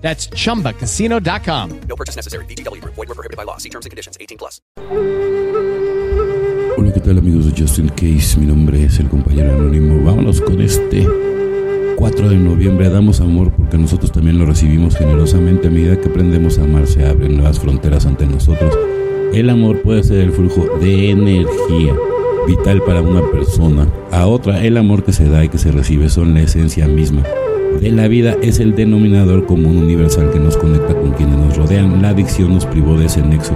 That's chumbacasino.com. No purchase necessary. VGW Group. Void were prohibited by law. See terms and conditions. 18 plus. Hola, ¿qué tal amigos de Justin Case? Mi nombre es el compañero anónimo. Vámonos con este 4 de noviembre. Damos amor porque nosotros también lo recibimos generosamente. A medida que aprendemos a amar, se abren nuevas fronteras ante nosotros. El amor puede ser el flujo de energía vital para una persona. A otra, el amor que se da y que se recibe son la esencia misma de la vida es el denominador común universal que nos conecta con quienes nos rodean. La adicción nos privó de ese nexo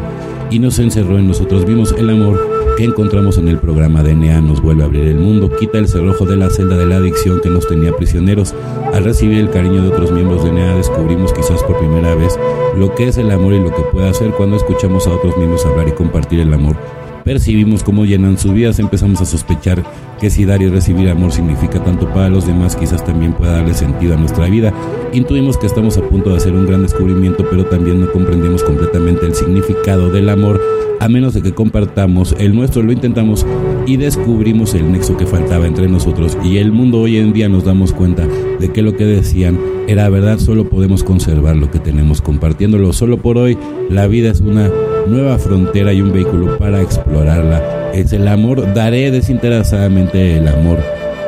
y nos encerró en nosotros mismos. El amor que encontramos en el programa DNA nos vuelve a abrir el mundo, quita el cerrojo de la celda de la adicción que nos tenía prisioneros. Al recibir el cariño de otros miembros de DNA descubrimos quizás por primera vez lo que es el amor y lo que puede hacer cuando escuchamos a otros miembros hablar y compartir el amor percibimos cómo llenan sus vidas, empezamos a sospechar que si dar y recibir amor significa tanto para los demás, quizás también pueda darle sentido a nuestra vida. Intuimos que estamos a punto de hacer un gran descubrimiento, pero también no comprendemos completamente el significado del amor, a menos de que compartamos el nuestro, lo intentamos y descubrimos el nexo que faltaba entre nosotros y el mundo. Hoy en día nos damos cuenta de que lo que decían era verdad, solo podemos conservar lo que tenemos compartiéndolo. Solo por hoy la vida es una nueva frontera y un vehículo para explorarla. Es el amor, daré desinteresadamente el amor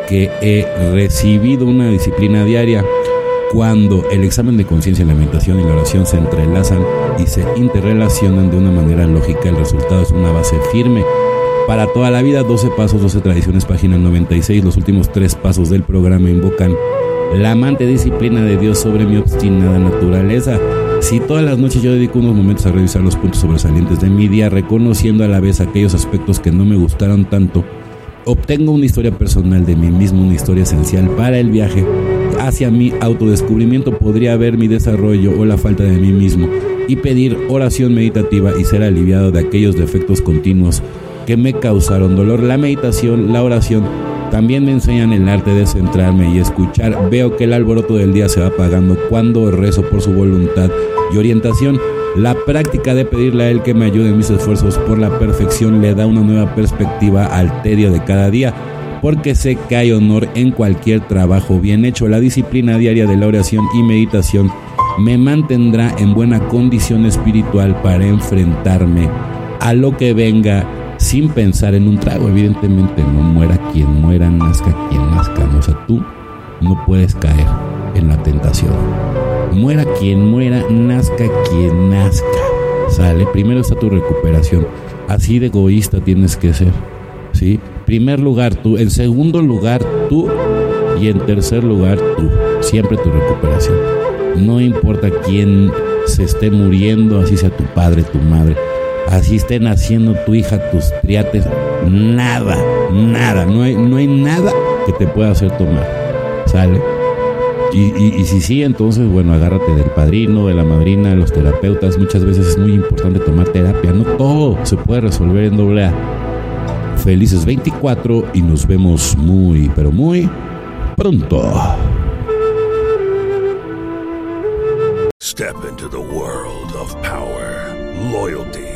que he recibido una disciplina diaria. Cuando el examen de conciencia, la meditación y la oración se entrelazan y se interrelacionan de una manera lógica, el resultado es una base firme para toda la vida. 12 pasos, 12 tradiciones, página 96. Los últimos tres pasos del programa invocan la amante disciplina de Dios sobre mi obstinada naturaleza. Si todas las noches yo dedico unos momentos a revisar los puntos sobresalientes de mi día, reconociendo a la vez aquellos aspectos que no me gustaron tanto, obtengo una historia personal de mí mismo, una historia esencial para el viaje hacia mi autodescubrimiento. Podría ver mi desarrollo o la falta de mí mismo y pedir oración meditativa y ser aliviado de aquellos defectos continuos que me causaron dolor. La meditación, la oración también me enseñan el arte de centrarme y escuchar. Veo que el alboroto del día se va apagando cuando rezo por su voluntad y orientación. La práctica de pedirle a Él que me ayude en mis esfuerzos por la perfección le da una nueva perspectiva al tedio de cada día, porque sé que hay honor en cualquier trabajo bien hecho. La disciplina diaria de la oración y meditación me mantendrá en buena condición espiritual para enfrentarme a lo que venga sin pensar en un trago. Evidentemente, no muera quien muera, nazca quien nazca. O sea, tú no puedes caer en la tentación. Muera quien muera, nazca quien nazca. Sale, primero está tu recuperación. Así de egoísta tienes que ser. ¿Sí? Primer lugar tú, en segundo lugar tú y en tercer lugar tú. Siempre tu recuperación. No importa quién se esté muriendo, así sea tu padre, tu madre así estén naciendo tu hija, tus triates, nada, nada, no hay, no hay nada que te pueda hacer tomar, ¿sale? Y, si sí, entonces, bueno, agárrate del padrino, de la madrina, de los terapeutas. Muchas veces es muy importante tomar terapia. No todo se puede resolver en doble A. Felices 24 y nos vemos muy, pero muy pronto. Step into the world of power, loyalty.